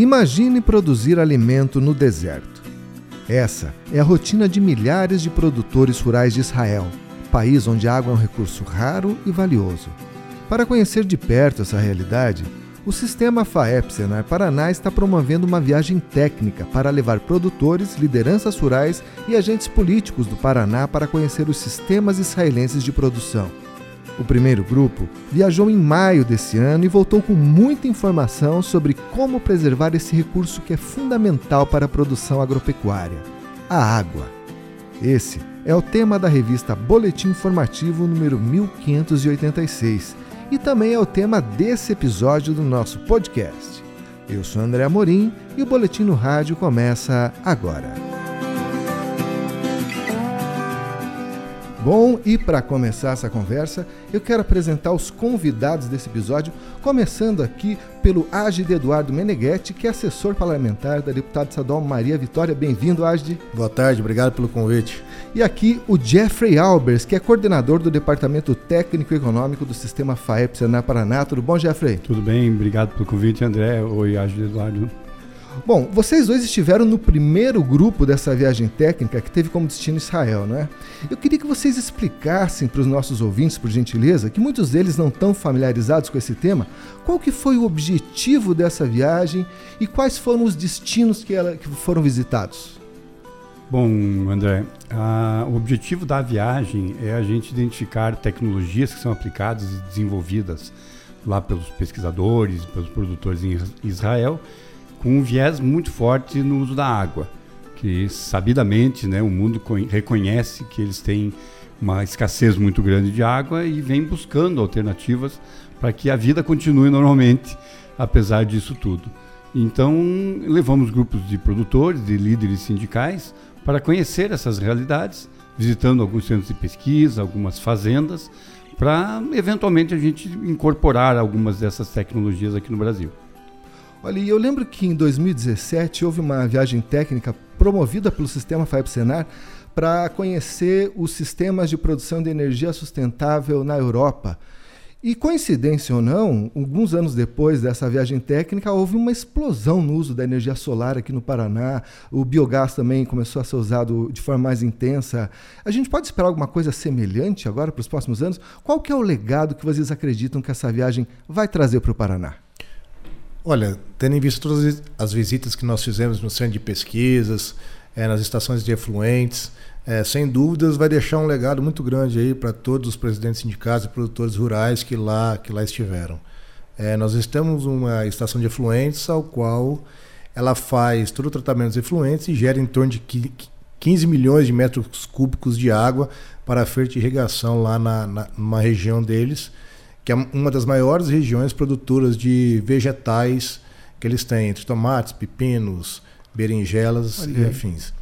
Imagine produzir alimento no deserto. Essa é a rotina de milhares de produtores rurais de Israel, país onde a água é um recurso raro e valioso. Para conhecer de perto essa realidade, o sistema FAEP Senar Paraná está promovendo uma viagem técnica para levar produtores, lideranças rurais e agentes políticos do Paraná para conhecer os sistemas israelenses de produção. O primeiro grupo viajou em maio desse ano e voltou com muita informação sobre como preservar esse recurso que é fundamental para a produção agropecuária: a água. Esse é o tema da revista Boletim Informativo número 1586 e também é o tema desse episódio do nosso podcast. Eu sou André Amorim e o Boletim no Rádio começa agora. Bom, e para começar essa conversa, eu quero apresentar os convidados desse episódio, começando aqui pelo Agide Eduardo Meneghetti, que é assessor parlamentar da deputada estadual Maria Vitória. Bem-vindo, Agide. Boa tarde, obrigado pelo convite. E aqui o Jeffrey Albers, que é coordenador do Departamento Técnico e Econômico do Sistema FAEP Senar Paraná. Tudo bom, Jeffrey? Tudo bem, obrigado pelo convite, André. Oi, Agide Eduardo. Bom, vocês dois estiveram no primeiro grupo dessa viagem técnica que teve como destino Israel, não é? Eu queria que vocês explicassem para os nossos ouvintes, por gentileza, que muitos deles não estão familiarizados com esse tema, qual que foi o objetivo dessa viagem e quais foram os destinos que, ela, que foram visitados. Bom, André, a, o objetivo da viagem é a gente identificar tecnologias que são aplicadas e desenvolvidas lá pelos pesquisadores, pelos produtores em Israel com um viés muito forte no uso da água, que sabidamente né, o mundo reconhece que eles têm uma escassez muito grande de água e vem buscando alternativas para que a vida continue normalmente, apesar disso tudo. Então, levamos grupos de produtores, de líderes sindicais, para conhecer essas realidades, visitando alguns centros de pesquisa, algumas fazendas, para eventualmente a gente incorporar algumas dessas tecnologias aqui no Brasil. Olha, eu lembro que em 2017 houve uma viagem técnica promovida pelo sistema FAEP Senar para conhecer os sistemas de produção de energia sustentável na Europa. E coincidência ou não, alguns anos depois dessa viagem técnica, houve uma explosão no uso da energia solar aqui no Paraná. O biogás também começou a ser usado de forma mais intensa. A gente pode esperar alguma coisa semelhante agora para os próximos anos? Qual que é o legado que vocês acreditam que essa viagem vai trazer para o Paraná? Olha, tendo em vista todas as visitas que nós fizemos no centro de pesquisas, é, nas estações de efluentes, é, sem dúvidas vai deixar um legado muito grande aí para todos os presidentes sindicatos e produtores rurais que lá, que lá estiveram. É, nós estamos uma estação de efluentes ao qual ela faz todo o tratamento dos efluentes e gera em torno de 15 milhões de metros cúbicos de água para a fertirrigação lá na, na, numa região deles que é uma das maiores regiões produtoras de vegetais que eles têm, entre tomates, pepinos, berinjelas e afins.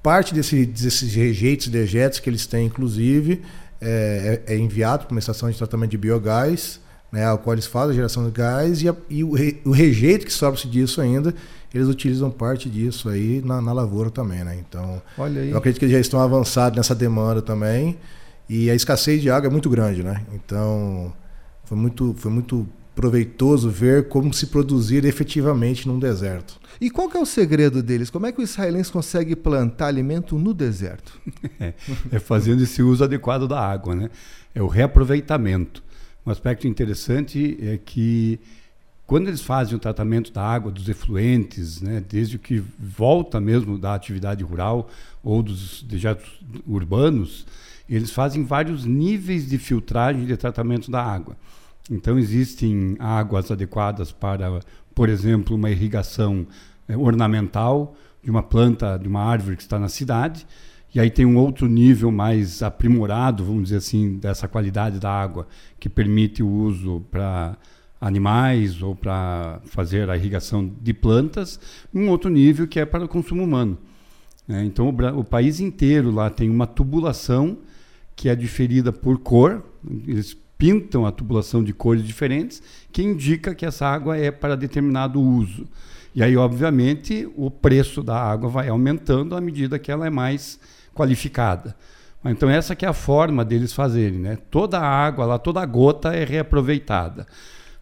Parte desse, desses rejeitos, dejetos que eles têm, inclusive, é, é, é enviado para uma estação de tratamento de biogás, né, ao qual eles fazem a geração de gás, e, a, e o, re, o, rejeito que sobra-se disso ainda, eles utilizam parte disso aí na, na lavoura também. Né? Então, eu acredito que eles já estão avançados nessa demanda também, e a escassez de água é muito grande. Né? Então, foi muito, foi muito proveitoso ver como se produzir efetivamente num deserto. E qual é o segredo deles? Como é que o israelense consegue plantar alimento no deserto? É, é fazendo esse uso adequado da água, né? É o reaproveitamento. Um aspecto interessante é que quando eles fazem o tratamento da água, dos efluentes, né, desde o que volta mesmo da atividade rural ou dos dejetos urbanos, eles fazem vários níveis de filtragem e de tratamento da água. Então, existem águas adequadas para, por exemplo, uma irrigação é, ornamental de uma planta, de uma árvore que está na cidade. E aí tem um outro nível mais aprimorado, vamos dizer assim, dessa qualidade da água, que permite o uso para animais ou para fazer a irrigação de plantas. Um outro nível que é para o consumo humano. É, então, o, o país inteiro lá tem uma tubulação que é diferida por cor. Eles pintam a tubulação de cores diferentes, que indica que essa água é para determinado uso. E aí, obviamente, o preço da água vai aumentando à medida que ela é mais qualificada. Então essa que é a forma deles fazerem, né? Toda a água lá, toda a gota é reaproveitada.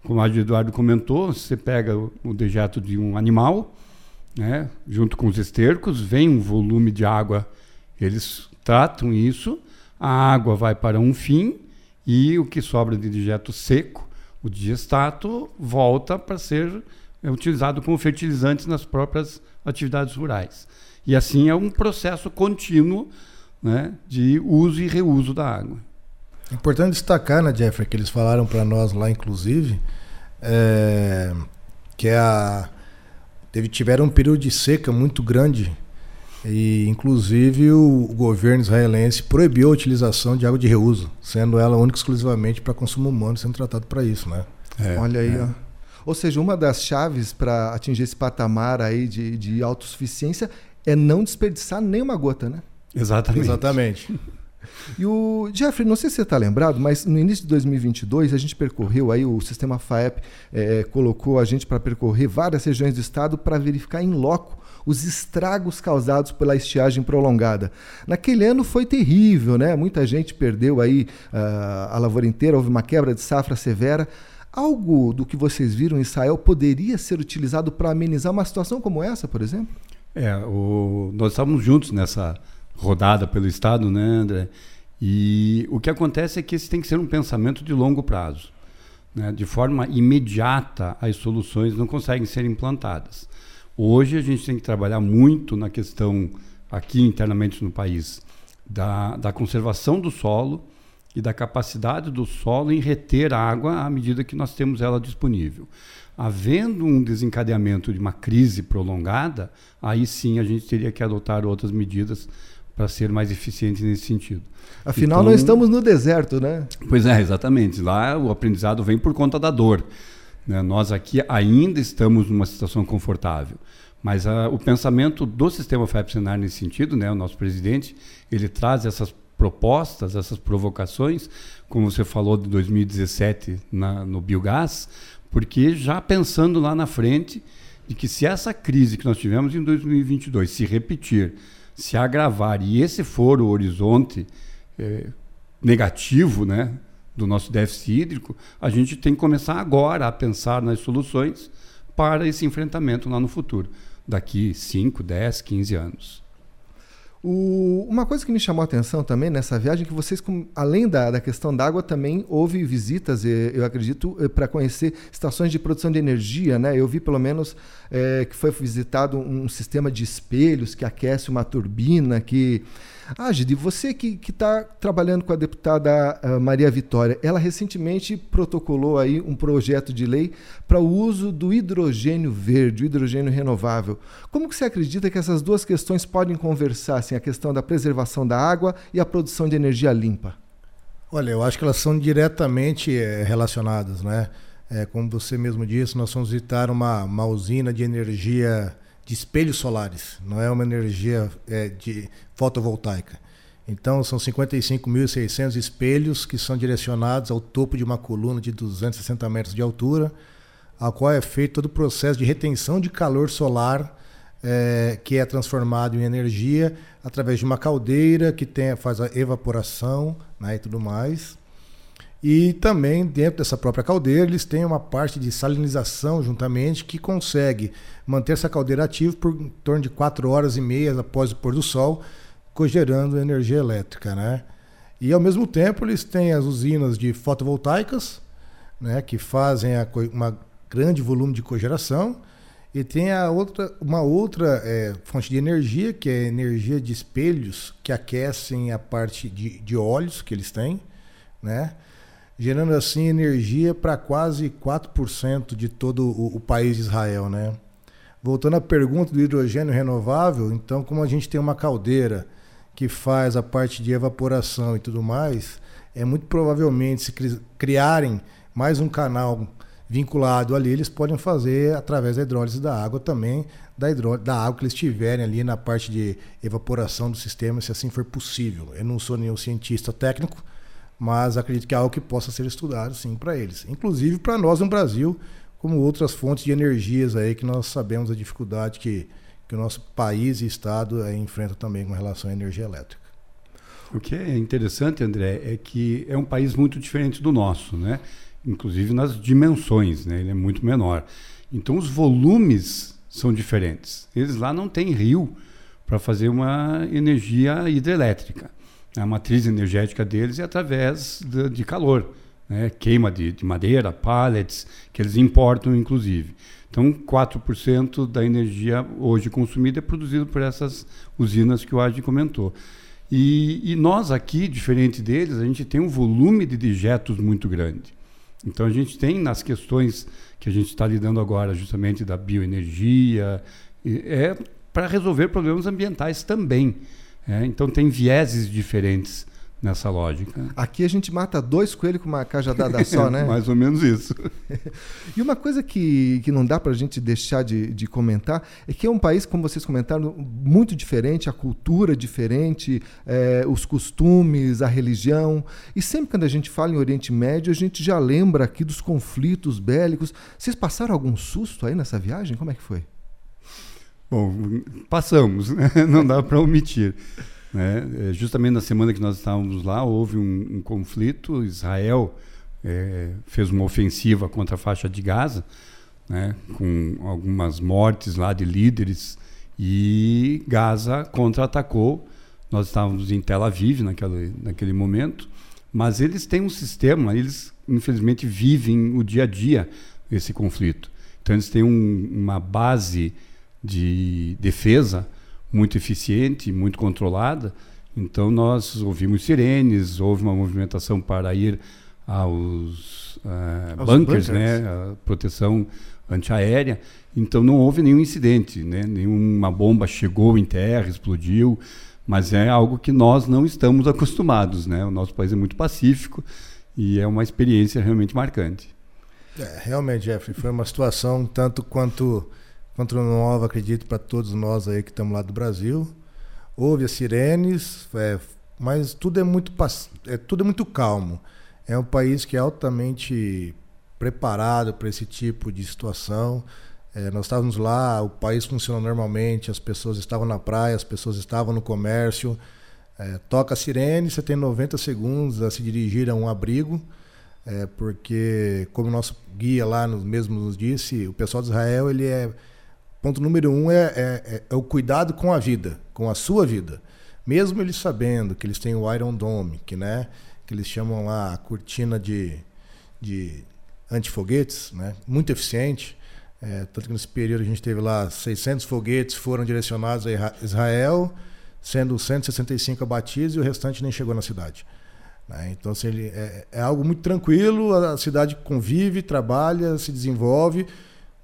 como o Eduardo comentou, você pega o dejeto de um animal, né, junto com os estercos, vem um volume de água, eles tratam isso, a água vai para um fim e o que sobra de dejeto seco, o digestato, volta para ser utilizado como fertilizante nas próprias atividades rurais. E assim é um processo contínuo né, de uso e reuso da água. É importante destacar, né, Jeffrey, que eles falaram para nós lá, inclusive, é, que é a, teve, tiveram um período de seca muito grande e, inclusive, o, governo israelense proibiu a utilização de água de reuso, sendo ela única exclusivamente para consumo humano, sendo tratado para isso, né? É, Olha aí, é. ó. Ou seja, uma das chaves para atingir esse patamar aí de, de autossuficiência é não desperdiçar nenhuma gota, né? Exatamente. Exatamente. E o Jeffrey, não sei se você está lembrado, mas no início de 2022 a gente percorreu aí o sistema FAEP é, colocou a gente para percorrer várias regiões do estado para verificar em loco os estragos causados pela estiagem prolongada. Naquele ano foi terrível, né? Muita gente perdeu aí uh, a lavoura inteira, houve uma quebra de safra severa. Algo do que vocês viram em Israel poderia ser utilizado para amenizar uma situação como essa, por exemplo? É, o, nós estávamos juntos nessa rodada pelo Estado, né, André? E o que acontece é que esse tem que ser um pensamento de longo prazo. Né? De forma imediata, as soluções não conseguem ser implantadas. Hoje a gente tem que trabalhar muito na questão, aqui internamente no país, da, da conservação do solo e da capacidade do solo em reter água à medida que nós temos ela disponível. Havendo um desencadeamento de uma crise prolongada, aí sim a gente teria que adotar outras medidas para ser mais eficiente nesse sentido. Afinal, então, nós estamos no deserto, né? Pois é, exatamente. Lá o aprendizado vem por conta da dor. Né? Nós aqui ainda estamos numa situação confortável. Mas a, o pensamento do sistema FEP-Senar nesse sentido, né, o nosso presidente, ele traz essas propostas, essas provocações, como você falou de 2017 na, no biogás, porque já pensando lá na frente de que se essa crise que nós tivemos em 2022 se repetir se agravar e esse for o horizonte é, negativo né, do nosso déficit hídrico, a gente tem que começar agora a pensar nas soluções para esse enfrentamento lá no futuro, daqui 5, 10, 15 anos. O, uma coisa que me chamou a atenção também nessa viagem é que vocês, além da, da questão da água, também houve visitas, eu acredito, eh, para conhecer estações de produção de energia. Né? Eu vi pelo menos é, que foi visitado um sistema de espelhos que aquece uma turbina, que ah, Gide, você que está trabalhando com a deputada uh, Maria Vitória, ela recentemente protocolou aí um projeto de lei para o uso do hidrogênio verde, o hidrogênio renovável. Como que você acredita que essas duas questões podem conversar, assim, a questão da preservação da água e a produção de energia limpa? Olha, eu acho que elas são diretamente é, relacionadas, né? É, como você mesmo disse, nós vamos visitar uma, uma usina de energia de espelhos solares, não é uma energia é, de fotovoltaica. Então são 55.600 espelhos que são direcionados ao topo de uma coluna de 260 metros de altura, a qual é feito todo o processo de retenção de calor solar é, que é transformado em energia através de uma caldeira que tem, faz a evaporação né, e tudo mais. E também dentro dessa própria caldeira eles têm uma parte de salinização juntamente que consegue manter essa caldeira ativa por em torno de 4 horas e meia após o pôr do sol, cogerando energia elétrica, né? E ao mesmo tempo eles têm as usinas de fotovoltaicas, né, que fazem a, uma grande volume de cogeração e tem a outra, uma outra é, fonte de energia que é energia de espelhos que aquecem a parte de, de óleos que eles têm, né? Gerando assim energia para quase 4% de todo o, o, país de Israel, né? Voltando à pergunta do hidrogênio renovável, então como a gente tem uma caldeira que faz a parte de evaporação e tudo mais, é muito provavelmente se criarem mais um canal vinculado ali, eles podem fazer através da hidrólise da água também, da, da água que eles tiverem ali na parte de evaporação do sistema, se assim for possível. Eu não sou nenhum cientista técnico, mas acredito que é algo que possa ser estudado sim para eles, inclusive para nós no Brasil, como outras fontes de energias aí que nós sabemos a dificuldade que, que o nosso país e estado é, enfrenta também com relação à energia elétrica. O que é interessante, André, é que é um país muito diferente do nosso, né? inclusive nas dimensões, né? ele é muito menor. Então os volumes são diferentes. Eles lá não têm rio para fazer uma energia hidrelétrica. A matriz energética deles é através de, de calor, né? queima de, de madeira, pallets, que eles importam inclusive. Então, 4% da energia hoje consumida é produzida por essas usinas que o Adi comentou. E, e, nós aqui, diferente deles, a gente tem um volume de dejetos muito grande. Então, a gente tem nas questões que a gente está lidando agora, justamente da bioenergia, é para resolver problemas ambientais também. É, então, tem vieses diferentes nessa lógica. Aqui a gente mata dois coelhos com uma cajadada só, né? Mais ou menos isso. e uma coisa que, que não dá para a gente deixar de, de comentar é que é um país, como vocês comentaram, muito diferente, a cultura é diferente, é, os costumes, a religião. E sempre quando a gente fala em Oriente Médio, a gente já lembra aqui dos conflitos bélicos. Vocês passaram algum susto aí nessa viagem? Como é que foi? Bom, passamos, né? não dá para omitir. Né? É, justamente na semana que nós estávamos lá, houve um, um conflito. Israel é, fez uma ofensiva contra a faixa de Gaza, né? com algumas mortes lá de líderes, e Gaza contra-atacou. Nós estávamos em Tel Aviv naquele, naquele momento, mas eles têm um sistema, eles infelizmente vivem o dia a dia esse conflito. Então eles têm um, uma base de defesa muito eficiente, muito controlada. Então nós ouvimos sirenes, houve uma movimentação para ir aos, uh, bunkers, bunkers, né, a proteção antiaérea. Então não houve nenhum incidente, né, nenhuma bomba chegou em terra, explodiu, mas é algo que nós não estamos acostumados, né? O nosso país é muito pacífico e é uma experiência realmente marcante. É, realmente, Jeffrey, foi uma situação tanto quanto Contra Nova, acredito, para todos nós aí que estamos lá do Brasil. Houve as sirenes, é, mas tudo é muito é, tudo é muito calmo. É um país que é altamente preparado para esse tipo de situação. É, nós estávamos lá, o país funciona normalmente, as pessoas estavam na praia, as pessoas estavam no comércio. É, toca a sirene, você tem 90 segundos a se dirigir a um abrigo, é, porque, como o nosso guia lá no, mesmo nos disse, o pessoal de Israel ele é Ponto número um é, é, é, o cuidado com a vida, com a sua vida. Mesmo eles sabendo que eles têm o Iron Dome, que, né, que eles chamam lá a cortina de, de antifoguetes, né, muito eficiente. É, tanto que nesse período a gente teve lá 600 foguetes foram direcionados a Israel, sendo 165 abatidos e o restante nem chegou na cidade. Né? Então, assim, ele é, é, algo muito tranquilo, a cidade convive, trabalha, se desenvolve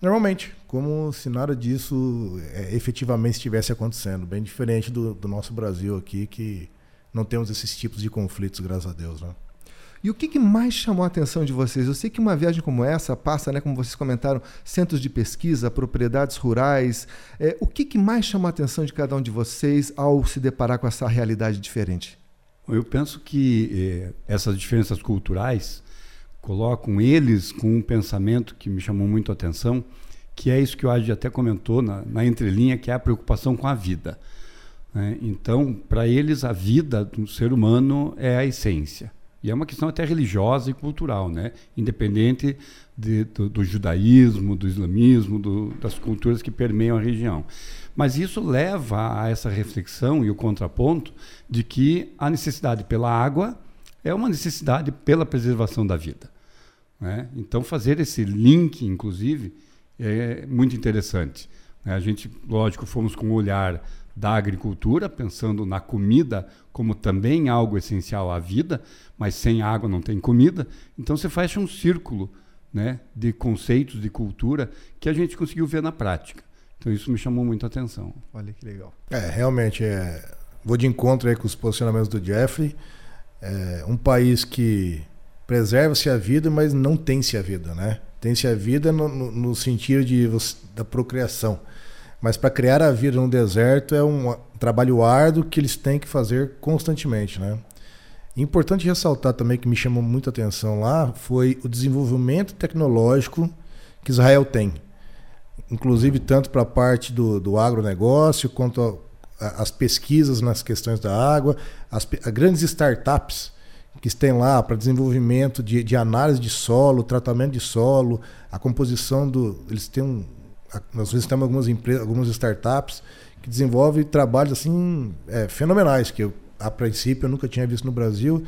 normalmente, como se nada disso é, efetivamente estivesse acontecendo. Bem diferente do, do, nosso Brasil aqui, que não temos esses tipos de conflitos, graças a Deus. Né? E o que, que, mais chamou a atenção de vocês? Eu sei que uma viagem como essa passa, né, como vocês comentaram, centros de pesquisa, propriedades rurais. É, o que, que mais chamou a atenção de cada um de vocês ao se deparar com essa realidade diferente? Eu penso que eh, essas diferenças culturais colocam eles com um pensamento que me chamou muito a atenção, que é isso que o Adi até comentou na, na entrelinha, que é a preocupação com a vida. Né? Então, para eles, a vida do ser humano é a essência. E é uma questão até religiosa e cultural, né? independente de, do, do, judaísmo, do islamismo, do, das culturas que permeiam a região. Mas isso leva a essa reflexão e o contraponto de que a necessidade pela água é uma necessidade pela preservação da vida. Né? Então, fazer esse link, inclusive, é muito interessante. Né? A gente, lógico, fomos com o olhar da agricultura, pensando na comida como também algo essencial à vida, mas sem água não tem comida. Então você faz um círculo né, de conceitos, de cultura, que a gente conseguiu ver na prática. Então isso me chamou muito a atenção. Olha que legal. É, realmente, é, vou de encontro aí com os posicionamentos do Jeffrey. É um país que preserva-se a vida, mas não tem-se a vida, né? Tem-se a vida no, no, no sentido de, da procriação. Mas para criar a vida no deserto é um trabalho árduo que eles têm que fazer constantemente, né? Importante ressaltar também que me chamou muita atenção lá foi o desenvolvimento tecnológico que Israel tem. Inclusive tanto para a parte do, do agronegócio quanto a, a, as pesquisas nas questões da água, as, as grandes startups que tem lá para desenvolvimento de, de, análise de solo, tratamento de solo, a composição do. Eles têm um. Nós vezes temos algumas empresas, algumas startups que desenvolvem trabalhos assim é, fenomenais, que eu, a princípio eu nunca tinha visto no Brasil.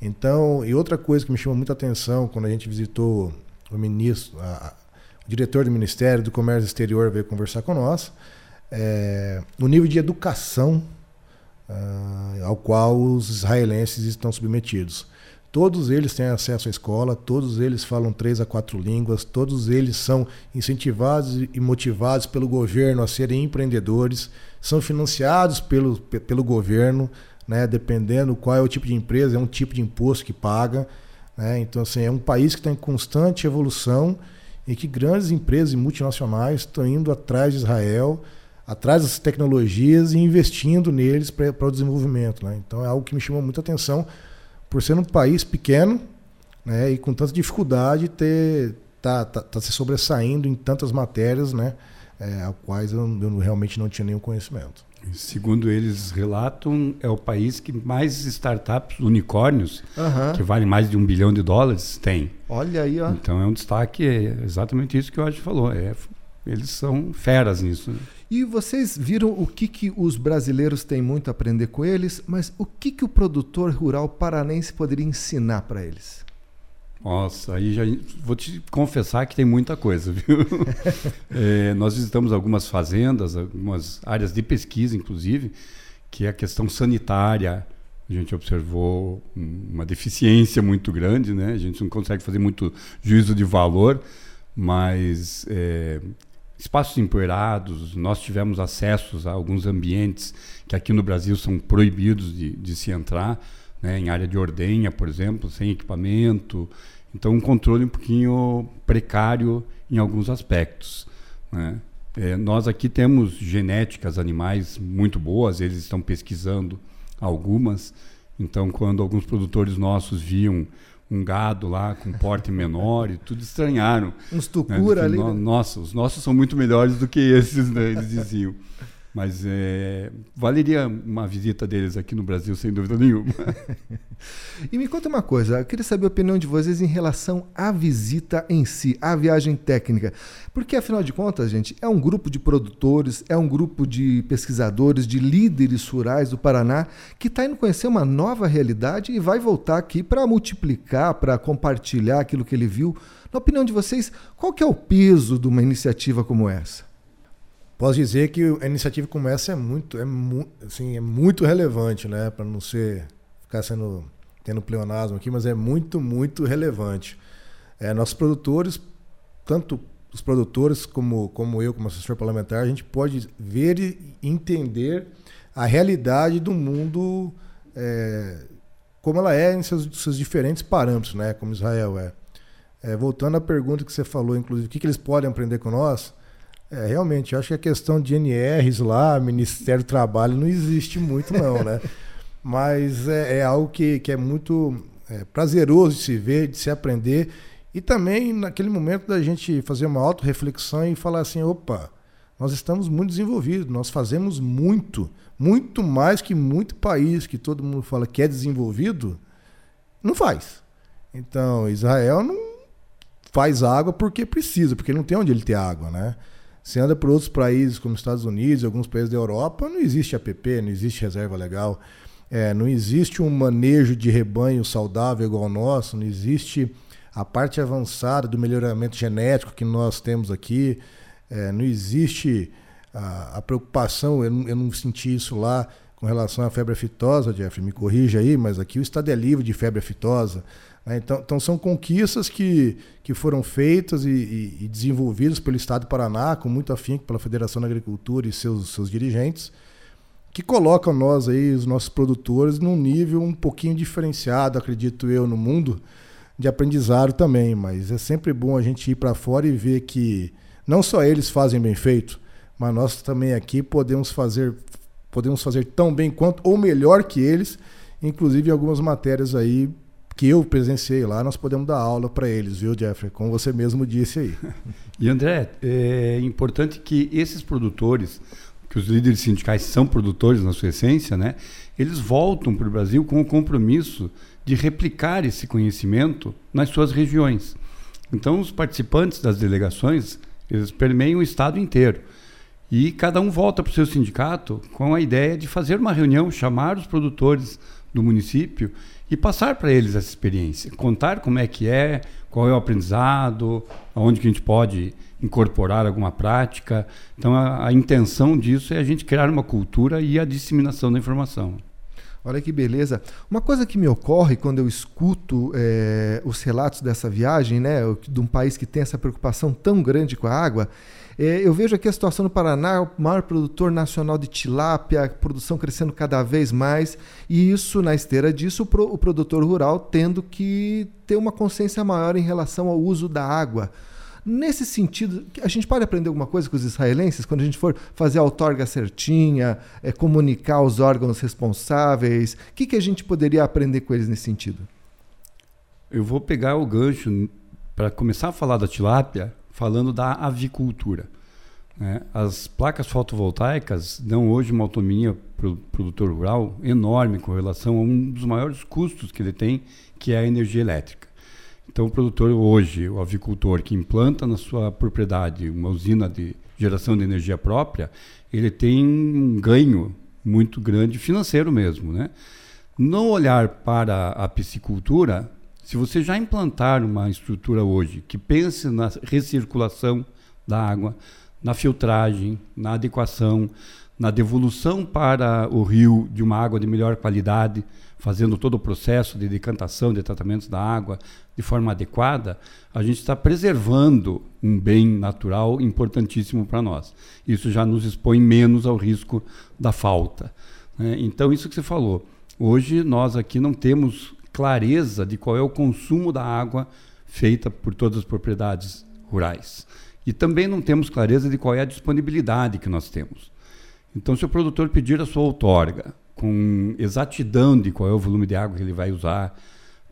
Então, e outra coisa que me chamou muita atenção quando a gente visitou o ministro, a, o diretor do Ministério do Comércio Exterior veio conversar com nós, é, o nível de educação uh, ao qual os israelenses estão submetidos. Todos eles têm acesso à escola, todos eles falam três a quatro línguas, todos eles são incentivados e motivados pelo governo a serem empreendedores, são financiados pelo, pelo governo, né, dependendo qual é o tipo de empresa, é um tipo de imposto que paga. Né, então, assim, é um país que está em constante evolução e que grandes empresas multinacionais estão indo atrás de Israel atrás dessas tecnologias e investindo neles para o desenvolvimento. Né? Então é algo que me chamou muita atenção, por ser um país pequeno né, e com tanta dificuldade ter tá, tá, tá se sobressaindo em tantas matérias, né, é, a quais eu, eu, realmente não tinha nenhum conhecimento. Segundo eles relatam, é o país que mais startups, unicórnios, uhum. que valem mais de um bilhão de dólares, tem. Olha aí, ó. Então é um destaque, é exatamente isso que o Adi falou. É, eles são feras nisso. Né? E vocês viram o que, que os brasileiros têm muito a aprender com eles, mas o que, que o produtor rural paranense poderia ensinar para eles? Nossa, aí já vou te confessar que tem muita coisa, viu? é, nós visitamos algumas fazendas, algumas áreas de pesquisa, inclusive, que é a questão sanitária. A gente observou uma deficiência muito grande, né? A gente não consegue fazer muito juízo de valor, mas é, espaços empoeirados, nós tivemos acessos a alguns ambientes que aqui no Brasil são proibidos de, de se entrar, né, em área de ordenha, por exemplo, sem equipamento. Então, um controle um pouquinho precário em alguns aspectos. Né? É, nós aqui temos genéticas animais muito boas, eles estão pesquisando algumas. Então, quando alguns produtores nossos viam um gado lá com porte menor e tudo estranharam. Uns tucura né? ali. No, né? Nossa, os nossos são muito melhores do que esses, né? eles diziam. Mas é, valeria uma visita deles aqui no Brasil, sem dúvida nenhuma. e me conta uma coisa, eu queria saber a opinião de vocês em relação à visita em si, à viagem técnica. Porque, afinal de contas, gente, é um grupo de produtores, é um grupo de pesquisadores, de líderes rurais do Paraná, que está indo conhecer uma nova realidade e vai voltar aqui para multiplicar, para compartilhar aquilo que ele viu. Na opinião de vocês, qual que é o peso de uma iniciativa como essa? Posso dizer que a iniciativa como essa é muito, é, mu assim, é muito relevante, né? Para não ser ficar sendo tendo pleonasmo aqui, mas é muito, muito relevante. É, nossos produtores, tanto os produtores como, como eu, como assessor parlamentar, a gente pode ver e entender a realidade do mundo é, como ela é em seus, seus, diferentes parâmetros, né? Como Israel é. é. Voltando à pergunta que você falou, inclusive, o que, que eles podem aprender com nós? É, realmente, eu acho que a questão de NRs lá, Ministério do Trabalho, não existe muito, não, né? Mas é, é algo que, que é muito é, prazeroso de se ver, de se aprender. E também naquele momento da gente fazer uma auto-reflexão e falar assim: opa, nós estamos muito desenvolvidos, nós fazemos muito, muito mais que muito país que todo mundo fala que é desenvolvido, não faz. Então, Israel não faz água porque precisa, porque não tem onde ele ter água, né? Você anda por outros países, como Estados Unidos, alguns países da Europa, não existe APP, não existe reserva legal, é, não existe um manejo de rebanho saudável igual ao nosso, não existe a parte avançada do melhoramento genético que nós temos aqui, é, não existe a, a preocupação, eu não, eu não senti isso lá com relação à febre aftosa, Jeffrey, me corrija aí, mas aqui o estado é livre de febre aftosa. Né? Então, então, são conquistas que, que foram feitas e, e, e, desenvolvidas pelo Estado do Paraná, com muito afinco pela Federação da Agricultura e seus, seus dirigentes, que colocam nós aí, os nossos produtores, num nível um pouquinho diferenciado, acredito eu, no mundo de aprendizado também. Mas é sempre bom a gente ir para fora e ver que não só eles fazem bem feito, mas nós também aqui podemos fazer podemos fazer tão bem quanto ou melhor que eles, inclusive algumas matérias aí que eu presenciei lá, nós podemos dar aula para eles, viu, Jeffrey? Como você mesmo disse aí. E André, é importante que esses produtores que os líderes sindicais são produtores na sua essência, né? Eles voltam para o Brasil com o compromisso de replicar esse conhecimento nas suas regiões. Então, os participantes das delegações, eles permeiam o estado inteiro. E cada um volta para o seu sindicato com a ideia de fazer uma reunião, chamar os produtores do município e passar para eles essa experiência, contar como é que é, qual é o aprendizado, aonde que a gente pode incorporar alguma prática. Então a, a intenção disso é a gente criar uma cultura e a disseminação da informação. Olha que beleza. Uma coisa que me ocorre quando eu escuto é, os relatos dessa viagem, né, de um país que tem essa preocupação tão grande com a água, é, eu vejo aqui a situação no Paraná, o maior produtor nacional de tilápia, a produção crescendo cada vez mais, e isso, na esteira disso, o, pro, o produtor rural tendo que ter uma consciência maior em relação ao uso da água. Nesse sentido, a gente pode aprender alguma coisa com os israelenses quando a gente for fazer a outorga certinha, é, comunicar os órgãos responsáveis? O que, que a gente poderia aprender com eles nesse sentido? Eu vou pegar o gancho para começar a falar da tilápia falando da avicultura. Né? As placas fotovoltaicas dão hoje uma autonomia para o produtor rural enorme com relação a um dos maiores custos que ele tem, que é a energia elétrica. Então, o produtor hoje, o avicultor que implanta na sua propriedade uma usina de geração de energia própria, ele tem um ganho muito grande financeiro mesmo, né? No olhar para a piscicultura, se você já implantar uma estrutura hoje que pense na recirculação da água, na filtragem, na adequação, na devolução para o rio de uma água de melhor qualidade, fazendo todo o processo de decantação, de tratamento da água de forma adequada, a gente está preservando um bem natural importantíssimo para nós. Isso já nos expõe menos ao risco da falta. Né? Então, isso que você falou. Hoje, nós aqui não temos clareza de qual é o consumo da água feita por todas as propriedades rurais. E também não temos clareza de qual é a disponibilidade que nós temos. Então, se o produtor pedir a sua outorga com exatidão de qual é o volume de água que ele vai usar,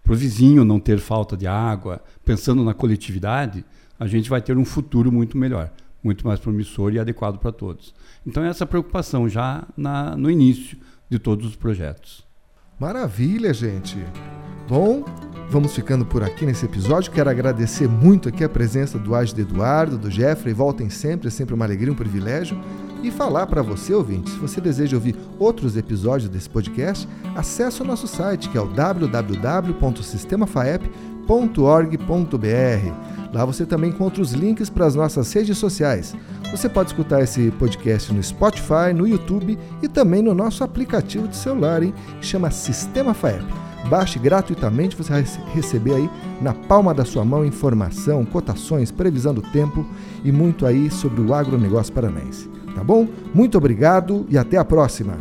para o vizinho não ter falta de água, pensando na coletividade, a gente vai ter um futuro muito melhor, muito mais promissor e adequado para todos. Então, essa preocupação já na, no início de todos os projetos. Maravilha, gente! Bom, vamos ficando por aqui nesse episódio. Quero agradecer muito aqui a presença do Agde Eduardo, do Jeffrey. Voltem sempre, é sempre uma alegria, um privilégio. E falar para você, ouvinte, se você deseja ouvir outros episódios desse podcast, acesse o nosso site, que é o www.sistemafaep.org.br. Lá você também encontra os links para as nossas redes sociais. Você pode escutar esse podcast no Spotify, no YouTube e também no nosso aplicativo de celular, hein? que chama Sistema FAEP. Baixe gratuitamente, você vai receber aí na palma da sua mão informação, cotações, previsão do tempo e muito aí sobre o agronegócio paranaense. Tá bom? Muito obrigado e até a próxima!